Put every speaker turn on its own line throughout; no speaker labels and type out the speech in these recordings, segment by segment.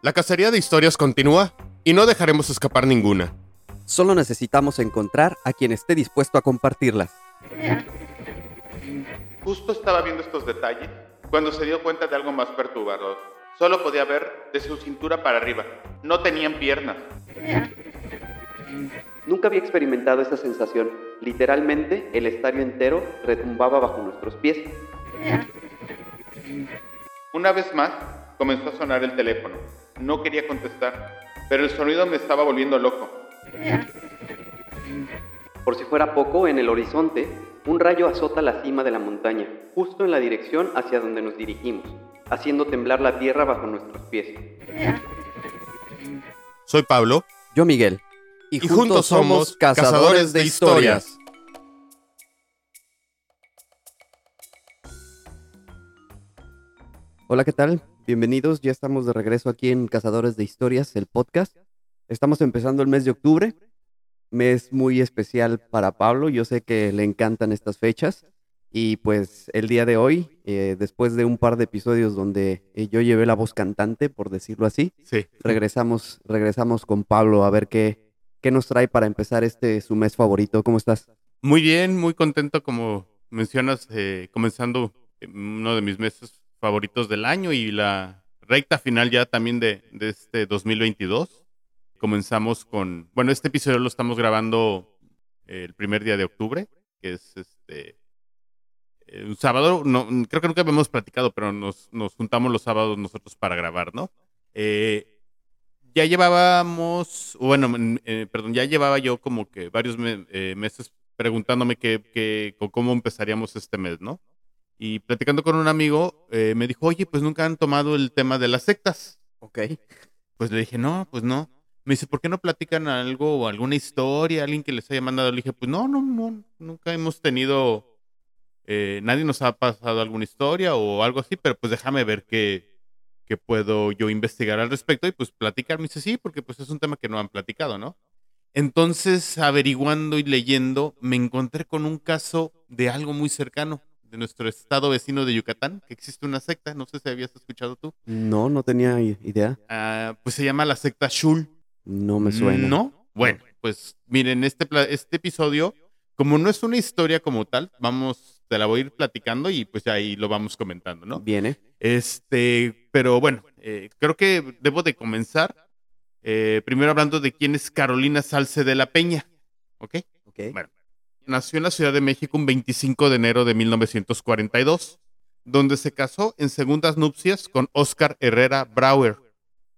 La cacería de historias continúa y no dejaremos escapar ninguna.
Solo necesitamos encontrar a quien esté dispuesto a compartirlas.
Justo estaba viendo estos detalles cuando se dio cuenta de algo más perturbador. Solo podía ver de su cintura para arriba. No tenían piernas.
Nunca había experimentado esa sensación. Literalmente, el estadio entero retumbaba bajo nuestros pies.
Una vez más, comenzó a sonar el teléfono. No quería contestar, pero el sonido me estaba volviendo loco.
Por si fuera poco, en el horizonte, un rayo azota la cima de la montaña, justo en la dirección hacia donde nos dirigimos, haciendo temblar la tierra bajo nuestros pies.
Soy Pablo.
Yo, Miguel.
Y, juntos somos cazadores de historias.
Hola, ¿qué tal? Bienvenidos, ya estamos de regreso aquí en Cazadores de Historias, el podcast. Estamos empezando el mes de octubre, mes muy especial para Pablo, yo sé que le encantan estas fechas y pues el día de hoy, eh, después de un par de episodios donde eh, yo llevé la voz cantante, por decirlo así,
Sí.
regresamos, regresamos con Pablo a ver qué, qué nos trae para empezar este su mes favorito. ¿Cómo estás?
Muy bien, muy contento como mencionas, eh, comenzando eh, uno de mis meses favoritos del año y la recta final ya también de, de este 2022. Comenzamos con, bueno, este episodio lo estamos grabando el primer día de octubre, que es este eh, un sábado, no, creo que nunca habíamos platicado, pero nos, nos juntamos los sábados nosotros para grabar, ¿no? Eh, ya llevábamos, bueno, eh, perdón, ya llevaba yo como que varios eh, meses preguntándome que, cómo empezaríamos este mes, ¿no? Y platicando con un amigo, eh, me dijo, oye, pues nunca han tomado el tema de las sectas.
Ok.
Pues le dije, no, pues no. Me dice, ¿por qué no platican algo o alguna historia, alguien que les haya mandado? Le dije, pues no, no, no, nunca hemos tenido, eh, nadie nos ha pasado alguna historia o algo así, pero pues déjame ver qué, qué puedo yo investigar al respecto y pues platicar. Me dice, sí, porque pues es un tema que no han platicado, ¿no? Entonces, averiguando y leyendo, me encontré con un caso de algo muy cercano de nuestro estado vecino de Yucatán, que existe una secta, no sé si habías escuchado tú.
No, no tenía idea.
Ah, pues se llama la secta Shul.
No me suena.
¿No? Bueno, pues miren, este, este episodio, como no es una historia como tal, vamos, te la voy a ir platicando y pues ahí lo vamos comentando, ¿no?
Viene.
Este, pero bueno, eh, creo que debo de comenzar eh, primero hablando de quién es Carolina Salce de la Peña, ¿ok?
Ok.
Bueno, nació en la Ciudad de México un 25 de enero de 1942, donde se casó en segundas nupcias con Óscar Herrera Brauer,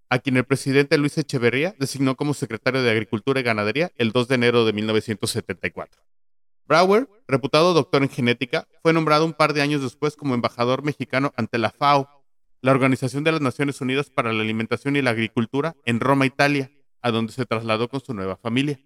a quien el presidente Luis Echeverría designó como secretario de Agricultura y Ganadería el 2 de enero de 1974. Brauer, reputado doctor en genética, fue nombrado un par de años después como embajador mexicano ante la FAO, la Organización de las Naciones Unidas para la Alimentación y la Agricultura, en Roma, Italia, a donde se trasladó con su nueva familia.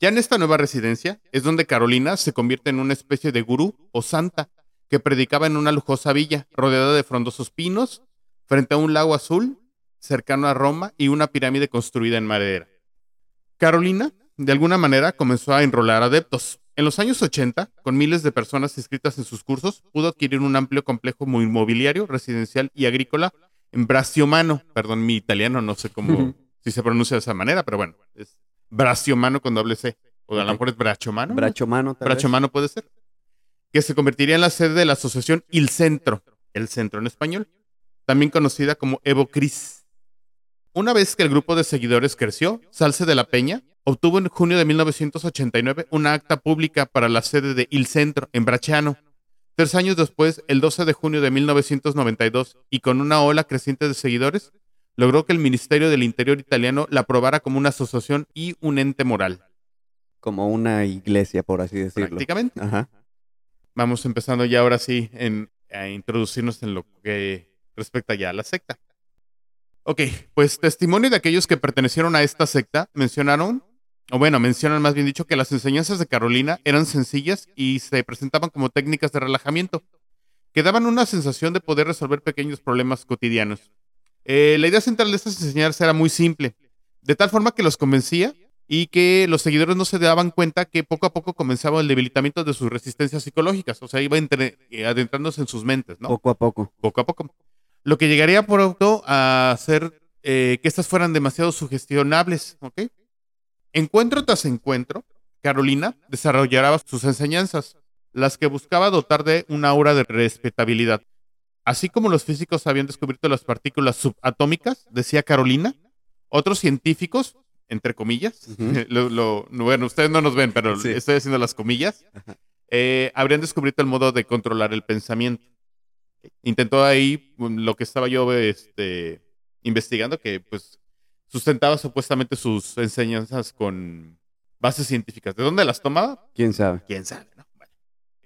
Ya en esta nueva residencia es donde Carolina se convierte en una especie de gurú o santa que predicaba en una lujosa villa rodeada de frondosos pinos, frente a un lago azul cercano a Roma y una pirámide construida en madera. Carolina, de alguna manera, comenzó a enrolar adeptos. En los años 80, con miles de personas inscritas en sus cursos, pudo adquirir un amplio complejo muy inmobiliario, residencial y agrícola en Braciomano. Perdón, mi italiano no sé cómo, si se pronuncia de esa manera, pero bueno, es Braciomano con doble C. O a lo mejor es Brachomano. ¿no?
Brachomano. tal vez.
Brachomano puede ser. Que se convertiría en la sede de la asociación Il Centro, el centro en español, también conocida como Evo Cris. Una vez que el grupo de seguidores creció, Salce de la Peña obtuvo en junio de 1989 una acta pública para la sede de Il Centro en Bracciano. Tres años después, el 12 de junio de 1992, y con una ola creciente de seguidores, logró que el Ministerio del Interior italiano la aprobara como una asociación y un ente moral.
Como una iglesia, por así decirlo.
Prácticamente.
Ajá.
Vamos empezando ya ahora sí en, a introducirnos en lo que respecta ya a la secta. Ok, pues testimonio de aquellos que pertenecieron a esta secta mencionaron, o bueno, mencionan más bien dicho que las enseñanzas de Carolina eran sencillas y se presentaban como técnicas de relajamiento, que daban una sensación de poder resolver pequeños problemas cotidianos. Eh, la idea central de estas enseñanzas era muy simple, de tal forma que los convencía y que los seguidores no se daban cuenta que poco a poco comenzaba el debilitamiento de sus resistencias psicológicas, o sea, iba entre- eh, adentrándose en sus mentes, ¿no?
Poco a poco.
poco a poco. Lo que llegaría pronto a ser eh, que estas fueran demasiado sugestionables, ¿ok? Encuentro tras encuentro, Carolina desarrollaba sus enseñanzas, las que buscaba dotar de una aura de respetabilidad. Así como los físicos habían descubierto las partículas subatómicas, decía Carolina, otros científicos, entre comillas, lo- lo- bueno, ustedes no nos ven, pero
Sí.
estoy haciendo las comillas, eh, habrían descubierto el modo de controlar el pensamiento. Intentó ahí um, lo que estaba yo este, investigando, que pues sustentaba supuestamente sus enseñanzas con bases científicas. ¿De dónde las tomaba?
¿Quién sabe?
¿Quién sabe? no? Bueno.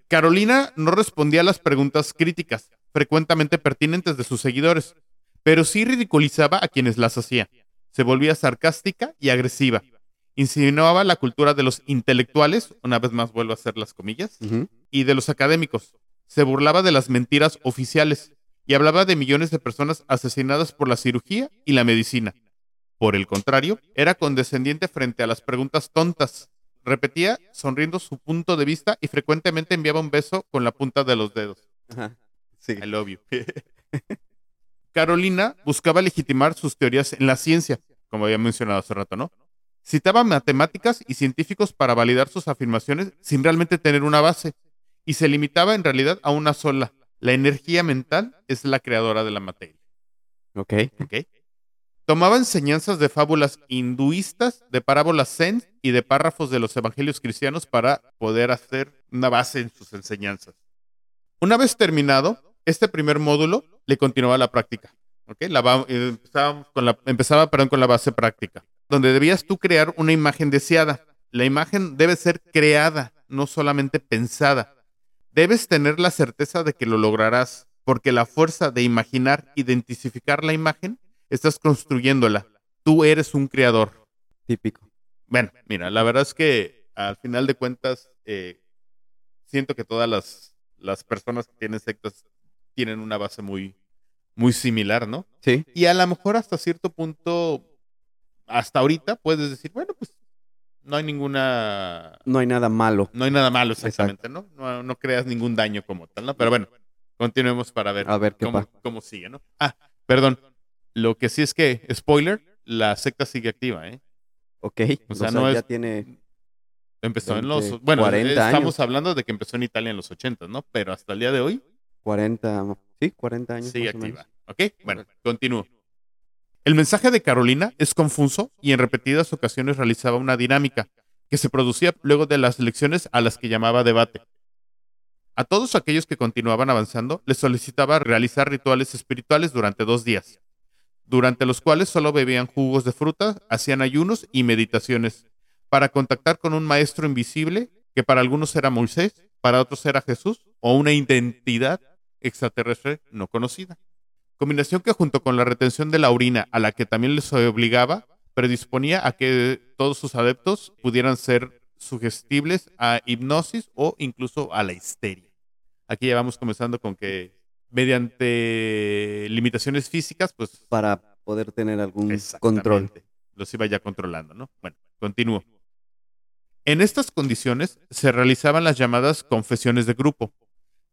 Carolina no respondía a las preguntas críticas, frecuentemente pertinentes de sus seguidores, pero sí ridiculizaba a quienes las hacía. Se volvía sarcástica y agresiva. Insinuaba la cultura de los intelectuales, una vez más vuelvo a hacer las comillas, y de los académicos. Se burlaba de las mentiras oficiales y hablaba de millones de personas asesinadas por la cirugía y la medicina. Por el contrario, era condescendiente frente a las preguntas tontas. Repetía, sonriendo su punto de vista y frecuentemente enviaba un beso con la punta de los dedos.
Ajá. Sí.
I love you. Carolina buscaba legitimar sus teorías en la ciencia, como había mencionado hace rato, ¿no? Citaba matemáticas y científicos para validar sus afirmaciones sin realmente tener una base, y se limitaba en realidad a una sola. La energía mental es la creadora de la materia.
Ok.
¿ok? Tomaba enseñanzas de fábulas hinduistas, de parábolas zen y de párrafos de los evangelios cristianos para poder hacer una base en sus enseñanzas. Una vez terminado, este primer módulo le continuaba la práctica. ¿ok? La va- eh, con la- empezaba perdón, con la base práctica, donde debías tú crear una imagen deseada. La imagen debe ser creada, no solamente pensada. Debes tener la certeza de que lo lograrás, porque la fuerza de imaginar, identificar la imagen, estás construyéndola. Tú eres un creador.
Típico.
Bueno, mira, la verdad es que al final de cuentas, eh, siento que todas las, las personas que tienen sectas tienen una base muy, muy similar, ¿no?
Sí.
Y a lo mejor hasta cierto punto, hasta ahorita, puedes decir, bueno, pues no hay ninguna
No hay nada malo.
no hay nada malo exactamente, ¿no? ¿no? No creas ningún daño como tal, ¿no? Pero bueno, continuemos para ver,
A ver qué
cómo, cómo sigue, ¿no? Ah, perdón. Lo que sí es que, spoiler, la secta sigue activa, ¿eh?
Ok.
O sea, no
ya
es-
tiene.
Empezó en
20,
los... Bueno,
40
estamos
años.
hablando de que empezó en Italia en los 80, ¿no? Pero hasta el día de hoy
40. Sí, 40 años.
sigue activa. ¿Ok? Bueno, continúo. El mensaje de Carolina es confuso y en repetidas ocasiones realizaba una dinámica que se producía luego de las lecciones a las que llamaba debate. A todos aquellos que continuaban avanzando les solicitaba realizar rituales espirituales durante dos días, durante los cuales solo bebían jugos de fruta, hacían ayunos y meditaciones, para contactar con un maestro invisible que para algunos era Moisés, para otros era Jesús o una identidad extraterrestre no conocida. Combinación que junto con la retención de la orina a la que también les obligaba, predisponía a que todos sus adeptos pudieran ser sugestibles a hipnosis o incluso a la histeria. Aquí ya vamos comenzando con que mediante limitaciones físicas, pues
Para poder tener algún control.
Los iba ya controlando, ¿no? Bueno, continúo. En estas condiciones se realizaban las llamadas confesiones de grupo,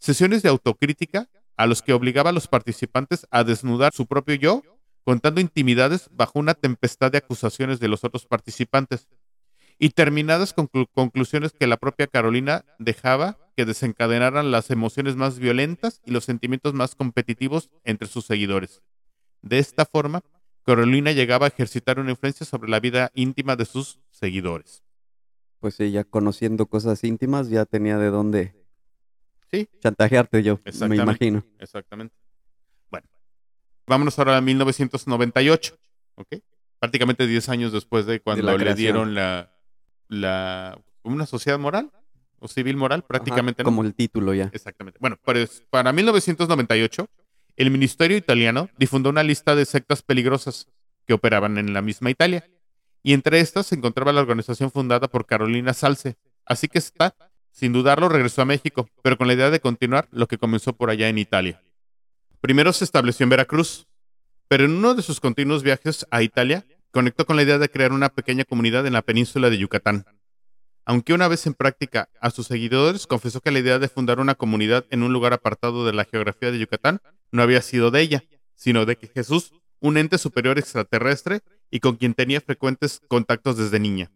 sesiones de autocrítica a los que obligaba a los participantes a desnudar su propio yo, contando intimidades bajo una tempestad de acusaciones de los otros participantes, y terminadas con conclu- conclusiones que la propia Carolina dejaba que desencadenaran las emociones más violentas y los sentimientos más competitivos entre sus seguidores. De esta forma, Carolina llegaba a ejercitar una influencia sobre la vida íntima de sus seguidores.
Pues ella conociendo cosas íntimas ya tenía de dónde
Sí,
chantajearte yo, me imagino.
exactamente. Bueno, vámonos ahora a 1998, ¿ok? Prácticamente 10 años después de cuando le dieron la, la, una sociedad moral o civil moral,
Ajá,
prácticamente. ¿no?
como el título ya.
Exactamente. Bueno, pues para 1998, el Ministerio italiano difundió una lista de sectas peligrosas que operaban en la misma Italia. Y entre estas se encontraba la organización fundada por Carolina Salce. Así que está, sin dudarlo, regresó a México, pero con la idea de continuar lo que comenzó por allá en Italia. Primero se estableció en Veracruz, pero en uno de sus continuos viajes a Italia, conectó con la idea de crear una pequeña comunidad en la península de Yucatán. Aunque una vez en práctica a sus seguidores confesó que la idea de fundar una comunidad en un lugar apartado de la geografía de Yucatán no había sido de ella, sino de que Jesús un ente superior extraterrestre y con quien tenía frecuentes contactos desde niña.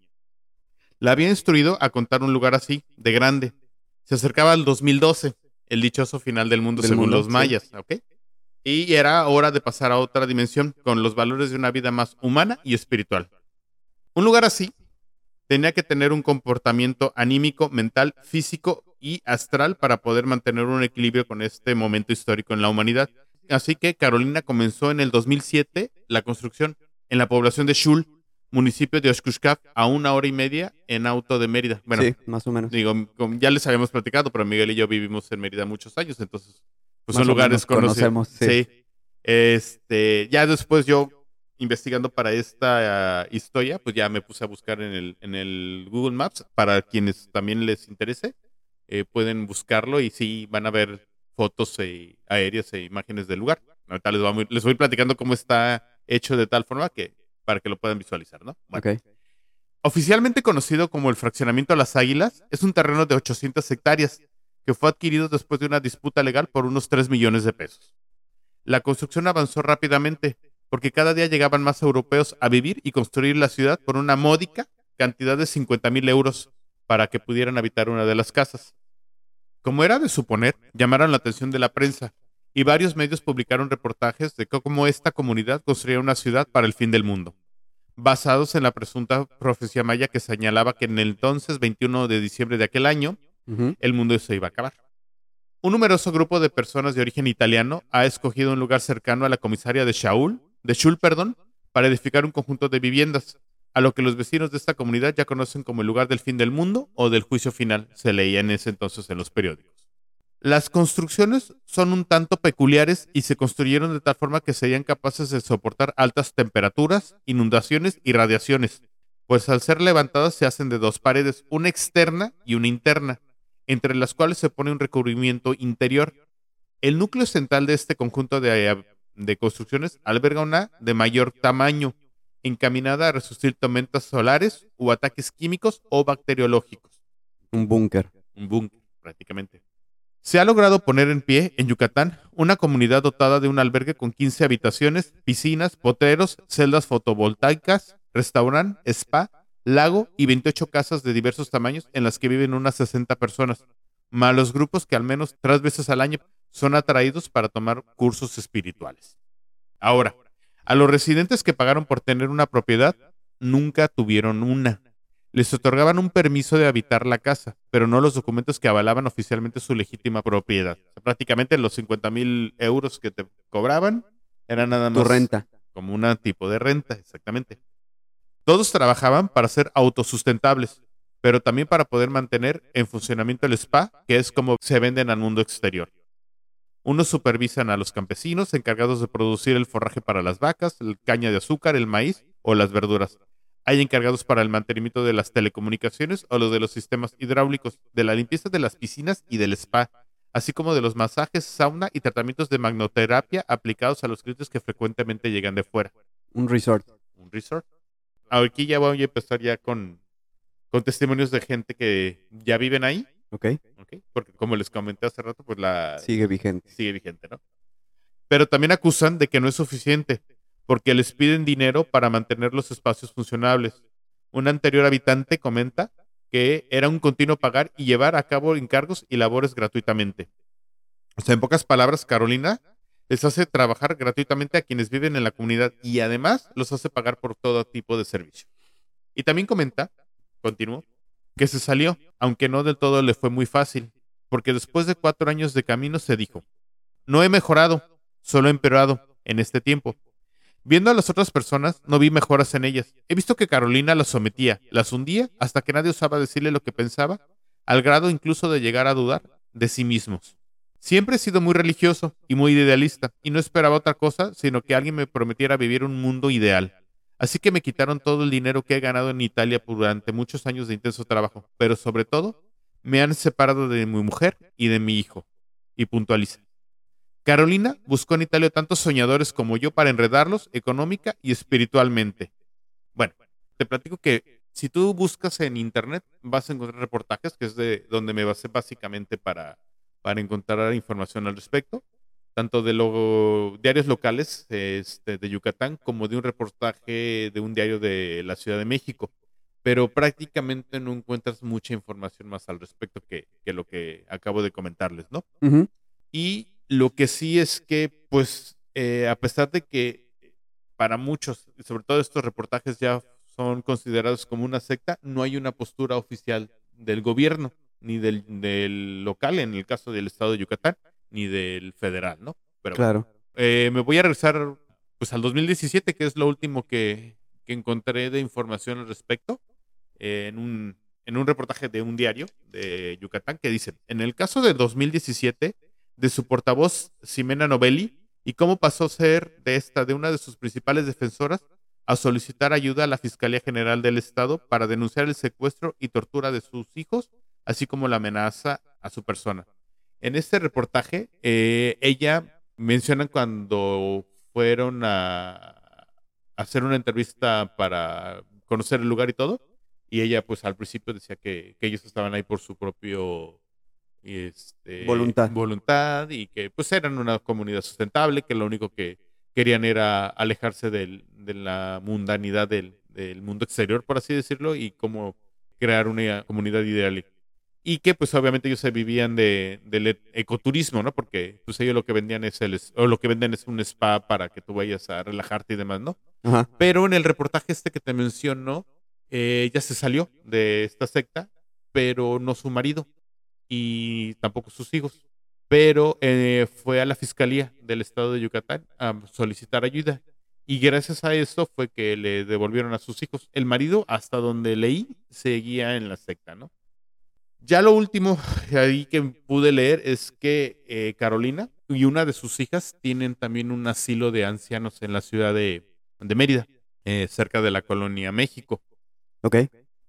La había instruido a contar un lugar así, de grande. Se acercaba al 2012, el dichoso final del mundo
Del
según
mundo,
los
sí.
mayas, ¿ok? Y era hora de pasar a otra dimensión con los valores de una vida más humana y espiritual. Un lugar así tenía que tener un comportamiento anímico, mental, físico y astral para poder mantener un equilibrio con este momento histórico en la humanidad. Así que Carolina comenzó en el 2007 la construcción en la población de Shul, municipio de Oshkushkaf, a una hora y media en auto de Mérida. Bueno,
sí, más o menos.
digo, ya les habíamos platicado, pero Miguel y yo vivimos en Mérida muchos años, entonces pues
Más
son lugares conocidos.
sí.
Este, ya después yo investigando para esta ah, historia, pues ya me puse a buscar en el, en el Google Maps. Para quienes también les interese, eh, pueden buscarlo y sí van a ver fotos eh, aéreas e imágenes del lugar. Ahorita les, voy, les voy platicando cómo está hecho de tal forma que para que lo puedan visualizar, ¿no? Bueno. Oficialmente conocido como el fraccionamiento Las Águilas, es un terreno de 800 hectáreas que fue adquirido después de una disputa legal por unos 3 millones de pesos. La construcción avanzó rápidamente porque cada día llegaban más europeos a vivir y construir la ciudad por una módica cantidad de 50 mil euros para que pudieran habitar una de las casas. Como era de suponer, llamaron la atención de la prensa y varios medios publicaron reportajes de cómo esta comunidad construía una ciudad para el fin del mundo basados en la presunta profecía maya que señalaba que en el entonces 21 de diciembre de aquel año el mundo se iba a acabar. Un numeroso grupo de personas de origen italiano ha escogido un lugar cercano a la comisaria de Shaul, de Shul, perdón, para edificar un conjunto de viviendas, a lo que los vecinos de esta comunidad ya conocen como el lugar del fin del mundo o del juicio final, se leía en ese entonces en los periódicos. Las construcciones son un tanto peculiares y se construyeron de tal forma que serían capaces de soportar altas temperaturas, inundaciones y radiaciones, pues al ser levantadas se hacen de dos paredes, una externa y una interna, entre las cuales se pone un recubrimiento interior. El núcleo central de este conjunto de, de construcciones alberga una de mayor tamaño, encaminada a resistir tormentas solares o ataques químicos o bacteriológicos
Un búnker.
un búnker prácticamente. Se ha logrado poner en pie en Yucatán una comunidad dotada de un albergue con 15 habitaciones, piscinas, potreros, celdas fotovoltaicas, restaurante, spa, lago y 28 casas de diversos tamaños en las que viven unas 60 personas, más los grupos que al menos tres veces al año son atraídos para tomar cursos espirituales. Ahora, a los residentes que pagaron por tener una propiedad, nunca tuvieron una les otorgaban un permiso de habitar la casa, pero no los documentos que avalaban oficialmente su legítima propiedad. O sea, prácticamente los 50 mil euros que te cobraban eran nada más
Tu renta.
como un tipo de renta, exactamente. Todos trabajaban para ser autosustentables, pero también para poder mantener en funcionamiento el spa, que es como se venden al mundo exterior. Unos supervisan a los campesinos encargados de producir el forraje para las vacas, el caña de azúcar, el maíz o las verduras. Hay encargados para el mantenimiento de las telecomunicaciones o los de los sistemas hidráulicos, de la limpieza de las piscinas y del spa, así como de los masajes, sauna y tratamientos de magnoterapia aplicados a los clientes que frecuentemente llegan de fuera.
Un resort.
Un resort. Aquí ya voy a empezar ya con, con testimonios de gente que ya viven ahí,
¿Ok?
¿ok? Porque como les comenté hace rato, pues la
Sigue vigente.
sigue vigente, ¿no? Pero también acusan de que no es suficiente, porque les piden dinero para mantener los espacios funcionables. Un anterior habitante comenta que era un continuo pagar y llevar a cabo encargos y labores gratuitamente. O sea, en pocas palabras, Carolina les hace trabajar gratuitamente a quienes viven en la comunidad y además los hace pagar por todo tipo de servicio. Y también comenta, continuó, que se salió, aunque no del todo le fue muy fácil, porque después de cuatro años de camino se dijo, no he mejorado, solo he empeorado en este tiempo. Viendo a las otras personas, no vi mejoras en ellas. He visto que Carolina las sometía, las hundía, hasta que nadie osaba decirle lo que pensaba, al grado incluso de llegar a dudar de sí mismos. Siempre he sido muy religioso y muy idealista, y no esperaba otra cosa sino que alguien me prometiera vivir un mundo ideal. Así que me quitaron todo el dinero que he ganado en Italia durante muchos años de intenso trabajo, pero sobre todo, me han separado de mi mujer y de mi hijo. Y puntualiza. Carolina buscó en Italia tantos soñadores como yo para enredarlos económica y espiritualmente. Bueno, te platico que si tú buscas en internet vas a encontrar reportajes, que es de donde me basé básicamente para, para encontrar información al respecto. tanto de los diarios locales este, de Yucatán como de un reportaje de un diario de la Ciudad de México. Pero prácticamente no encuentras mucha información más al respecto que, que lo que acabo de comentarles, ¿no? Y lo que sí es que, pues, eh, a pesar de que para muchos, sobre todo estos reportajes ya son considerados como una secta, no hay una postura oficial del gobierno, ni del, del local, en el caso del estado de Yucatán, ni del federal, ¿no? Pero
Claro.
eh, me voy a regresar pues al 2017, que es lo último que, que encontré de información al respecto, eh, en, un, en un reportaje de un diario de Yucatán, que dice, en el caso de 2017, de su portavoz Ximena Novelli, y cómo pasó a ser de esta, de una de sus principales defensoras, a solicitar ayuda a la Fiscalía General del Estado para denunciar el secuestro y tortura de sus hijos, así como la amenaza a su persona. En este reportaje, eh, ella menciona cuando fueron a, hacer una entrevista para conocer el lugar y todo, y ella pues al principio decía que, que ellos estaban ahí por su propio este,
Voluntad.
voluntad y que pues eran una comunidad sustentable, que lo único que querían era alejarse del- de la mundanidad del, del mundo exterior, por así decirlo, y cómo crear una comunidad ideal. Y que pues obviamente ellos se vivían de, del e- ecoturismo, ¿no? Porque pues ellos lo que vendían es el, o lo que venden es un spa para que tú vayas a relajarte y demás, ¿no?
Ajá.
Pero en el reportaje este que te menciono, eh, ella se salió de esta secta, pero no su marido y tampoco sus hijos. Pero eh, fue a la fiscalía del estado de Yucatán a solicitar ayuda. Y gracias a eso fue que le devolvieron a sus hijos. El marido, hasta donde leí, seguía en la secta, ¿no? Ya lo último ahí que pude leer es que eh, Carolina y una de sus hijas tienen también un asilo de ancianos en la ciudad de, de Mérida, eh, cerca de la colonia México,
Ok.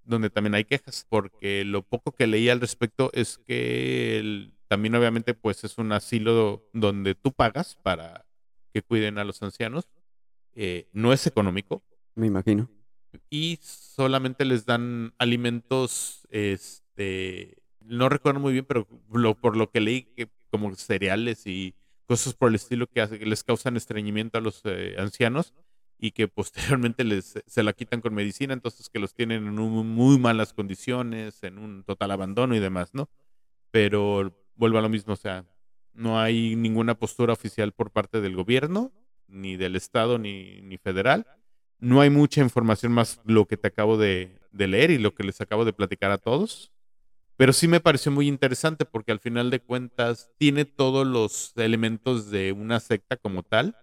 Donde también hay quejas, porque lo poco que leí al respecto es que el- también obviamente pues es un asilo donde tú pagas para que cuiden a los ancianos, eh, no es económico,
Me imagino.
y solamente les dan alimentos, este, no recuerdo muy bien, pero lo- por lo que leí, que como cereales y cosas por el estilo que les causan estreñimiento a los eh, ancianos y que posteriormente les, se la quitan con medicina, entonces que los tienen en un- muy malas condiciones, en un total abandono y demás, ¿no? Pero vuelvo a lo mismo, o sea, no hay ninguna postura oficial por parte del gobierno, ni del Estado, ni, ni federal no hay mucha información más lo que te acabo de, de leer y lo que les acabo de platicar a todos. Pero sí me pareció muy interesante porque al final de cuentas tiene todos los elementos de una secta como tal,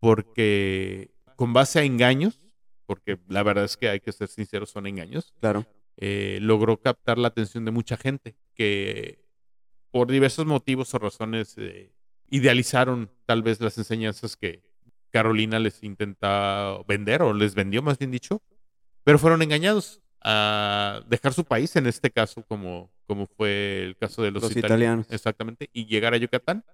porque con base a engaños, porque la verdad es que hay que ser sinceros, son engaños,
Claro.
eh, logró captar la atención de mucha gente que por diversos motivos o razones eh, idealizaron tal vez las enseñanzas que Carolina les intenta vender o les vendió más bien dicho, pero fueron engañados a dejar su país en este caso como, como fue el caso de los,
Los
itali-
italianos.
Exactamente, y llegar a Yucatán.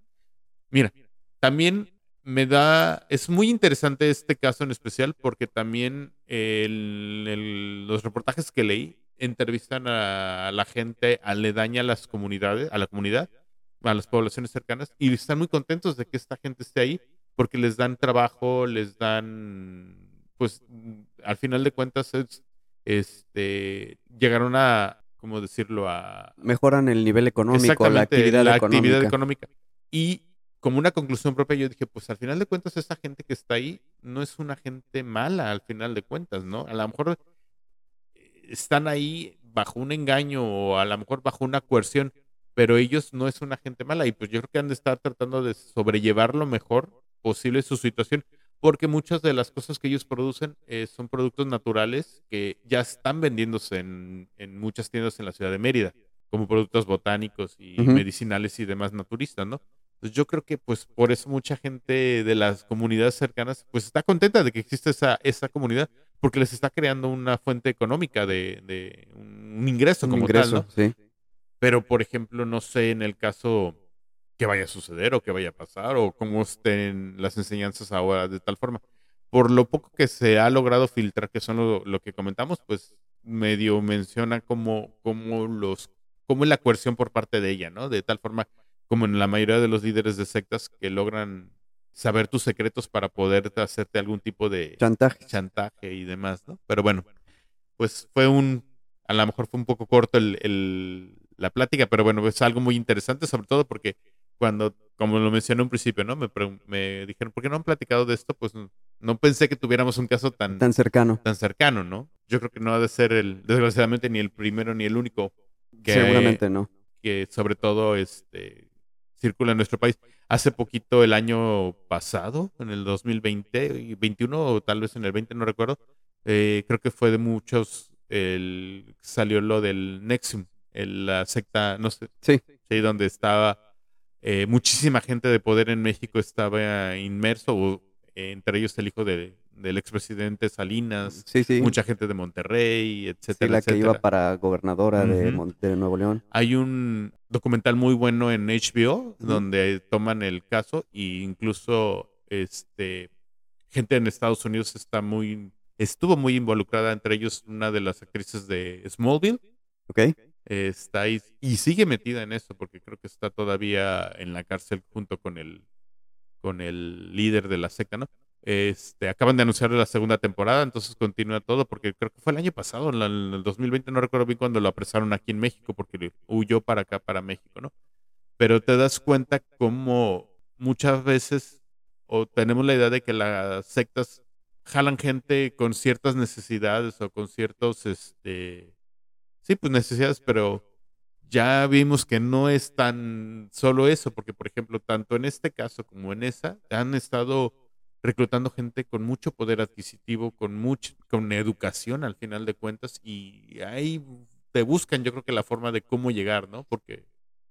Mira, también me da, es muy interesante este caso en especial porque también el- el- los reportajes que leí entrevistan a la gente aledaña a las comunidades, a la comunidad, a las poblaciones cercanas y están muy contentos de que esta gente esté ahí porque les dan trabajo, les dan, pues, al final de cuentas, es, este, llegaron a, ¿cómo decirlo? A,
Mejoran el nivel económico, la
Exactamente,
actividad
la
económica.
actividad económica. Y como una conclusión propia, yo dije, pues al final de cuentas, esta gente que está ahí no es una gente mala, al final de cuentas, ¿no? A lo mejor eh, están ahí bajo un engaño o a lo mejor bajo una coerción, pero ellos no es una gente mala y pues yo creo que han de estar tratando de sobrellevar lo mejor posible su situación, porque muchas de las cosas que ellos producen eh, son productos naturales que ya están vendiéndose en, en muchas tiendas en la ciudad de Mérida como productos botánicos y medicinales y demás naturistas, ¿no? Pues yo creo que pues por eso mucha gente de las comunidades cercanas pues está contenta de que existe esa, esa comunidad porque les está creando una fuente económica de, de un ingreso
Un
como
ingreso,
tal, ¿no?
sí.
Pero por ejemplo, no sé en el caso que vaya a suceder o que vaya a pasar o cómo estén las enseñanzas ahora de tal forma. Por lo poco que se ha logrado filtrar, que son lo, lo que comentamos, pues medio menciona cómo, cómo los cómo es la coerción por parte de ella, ¿no? De tal forma como en la mayoría de los líderes de sectas que logran saber tus secretos para poder hacerte algún tipo de
Chantaje.
chantaje y demás, ¿no? Pero bueno, pues fue un, a lo mejor fue un poco corto el, el- la plática, pero bueno, es algo muy interesante, sobre todo porque cuando, como lo mencioné un principio, ¿no? Me, me dijeron, ¿por qué no han platicado de esto? Pues no, no pensé que tuviéramos un caso tan,
Tan cercano.
tan cercano, ¿no? Yo creo que no ha de ser el, desgraciadamente, ni el primero ni el único que,
Seguramente no.
que sobre todo este circula en nuestro país. Hace poquito, el año pasado, en el 2020, y 21 o tal vez en el 20, no recuerdo, eh, creo que fue de muchos, el, salió lo del Nexium, el- la secta, no sé,
Sí.
sí, donde estaba eh, muchísima gente de poder en México estaba inmerso, o, eh, entre ellos el hijo de- del expresidente Salinas,
Sí, sí.
mucha gente de Monterrey,
Sí,
etcétera,
la que iba para gobernadora de, de Nuevo León.
Hay un documental muy bueno en HBO donde toman el caso e incluso este gente en Estados Unidos está muy estuvo muy involucrada entre ellos una de las actrices de Smallville
¿Ok?
está ahí y sigue metida en eso porque creo que está todavía en la cárcel junto con el con el líder de la secta, ¿no? Este, acaban de anunciar la segunda temporada, entonces continúa todo, porque creo que fue el año pasado, en, el 2020, no recuerdo bien cuando lo apresaron aquí en México, porque huyó para acá, para México, ¿no? Pero te das cuenta cómo muchas veces, o tenemos la idea de que las sectas jalan gente con ciertas necesidades o con ciertos, este, sí, pues necesidades, pero ya vimos que no es tan solo eso, porque por ejemplo, tanto en este caso como en esa, han estado reclutando gente con mucho poder adquisitivo, con mucha, con educación al final de cuentas, y ahí te buscan, yo creo que la forma de cómo llegar, ¿no? Porque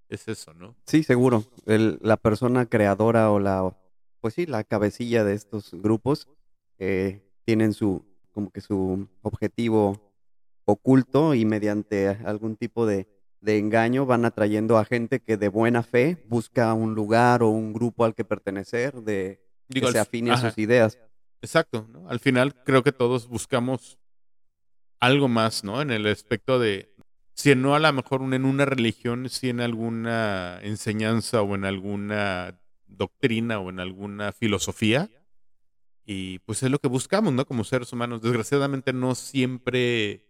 es eso, ¿no?
Sí, seguro. El- la persona creadora o la, pues sí, la cabecilla de estos grupos eh, tienen su, como que su objetivo oculto y mediante algún tipo de, de engaño van atrayendo a gente que de buena fe busca un lugar o un grupo al que pertenecer, de
Digo,
que se afine a sus ideas.
Exacto, ¿no? Al final creo que todos buscamos algo más, ¿no? En el aspecto de, si no a lo mejor en una religión, si en alguna enseñanza o en alguna doctrina o en alguna filosofía. Y pues es lo que buscamos, ¿no? Como seres humanos. Desgraciadamente no siempre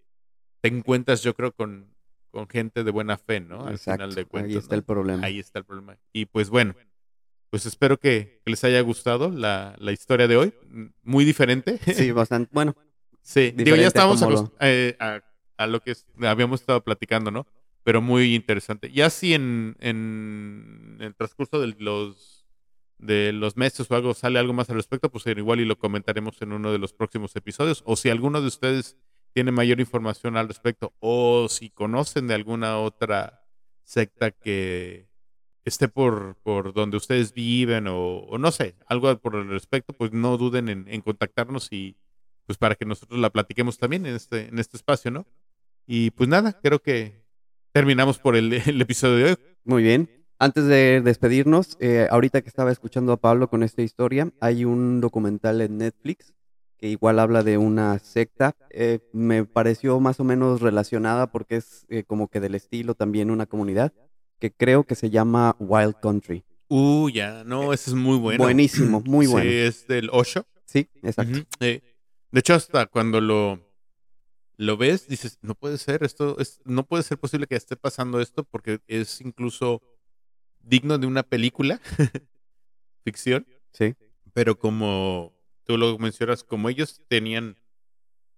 te encuentras, yo creo, con, con gente de buena fe, ¿no? Al
Exacto.
final de cuentas.
Ahí está
¿no?
el problema.
Ahí está el problema. Y pues bueno, pues espero que, que les haya gustado la, la historia de hoy. Muy diferente.
Sí, bastante. Bueno,
Sí, digo, ya estábamos
como
acost- eh, a, a lo que habíamos estado platicando, ¿no? Pero muy interesante. Ya si en, en el transcurso de los, de los meses o algo sale algo más al respecto, pues igual y lo comentaremos en uno de los próximos episodios. O si alguno de ustedes tiene mayor información al respecto, o si conocen de alguna otra secta que esté por, por donde ustedes viven, o, no sé, algo por el respecto, pues no duden en, contactarnos y pues para que nosotros la platiquemos también en este, en este espacio, ¿no? Y pues nada, creo que terminamos por el, el episodio de hoy.
Muy bien. Antes de despedirnos, eh, ahorita que estaba escuchando a Pablo con esta historia, hay un documental en Netflix que igual habla de una secta. Eh, me pareció más o menos relacionada porque es eh, como que del estilo también una comunidad que creo que se llama Wild Country.
Uh, ya, no, ese es muy bueno.
Buenísimo, muy bueno.
Sí, es del Osho.
Sí, exacto.
Eh, de hecho, hasta cuando lo, lo ves, dices, no puede ser, esto es, no puede ser posible que esté pasando esto porque es incluso digno de una película, ficción,
Sí,
pero como tú lo mencionas, como ellos tenían,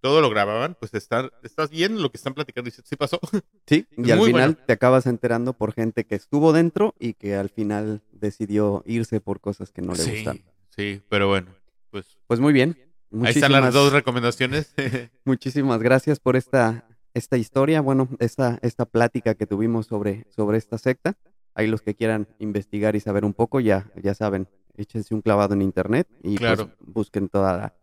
todo lo grababan, pues estar, estás viendo lo que están platicando y dices, sí pasó.
sí. Y al final
bueno.
te acabas enterando por gente que estuvo dentro y que al final decidió irse por cosas que no le
sí,
gustan.
sí, pero bueno, pues
Pues muy bien.
ahí están las
Muchísimas-
dos recomendaciones.
Muchísimas gracias por esta, esta historia, bueno, esta, esta plática que tuvimos sobre, sobre esta secta. Ahí los que quieran investigar y saber un poco, ya, ya saben, échense un clavado en internet y pues,
Claro.
busquen toda la,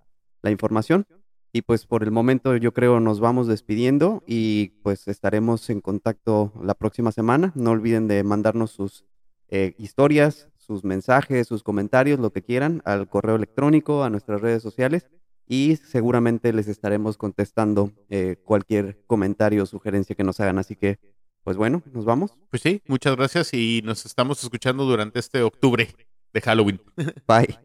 la información. Y pues por el momento yo creo nos vamos despidiendo y pues estaremos en contacto la próxima semana. No olviden de mandarnos sus eh, historias, sus mensajes, sus comentarios, lo que quieran, al correo electrónico, a nuestras redes sociales y seguramente les estaremos contestando eh, cualquier comentario o sugerencia que nos hagan. Así que Pues bueno, nos vamos.
Pues sí, muchas gracias y nos estamos escuchando durante este octubre de Halloween.
Bye.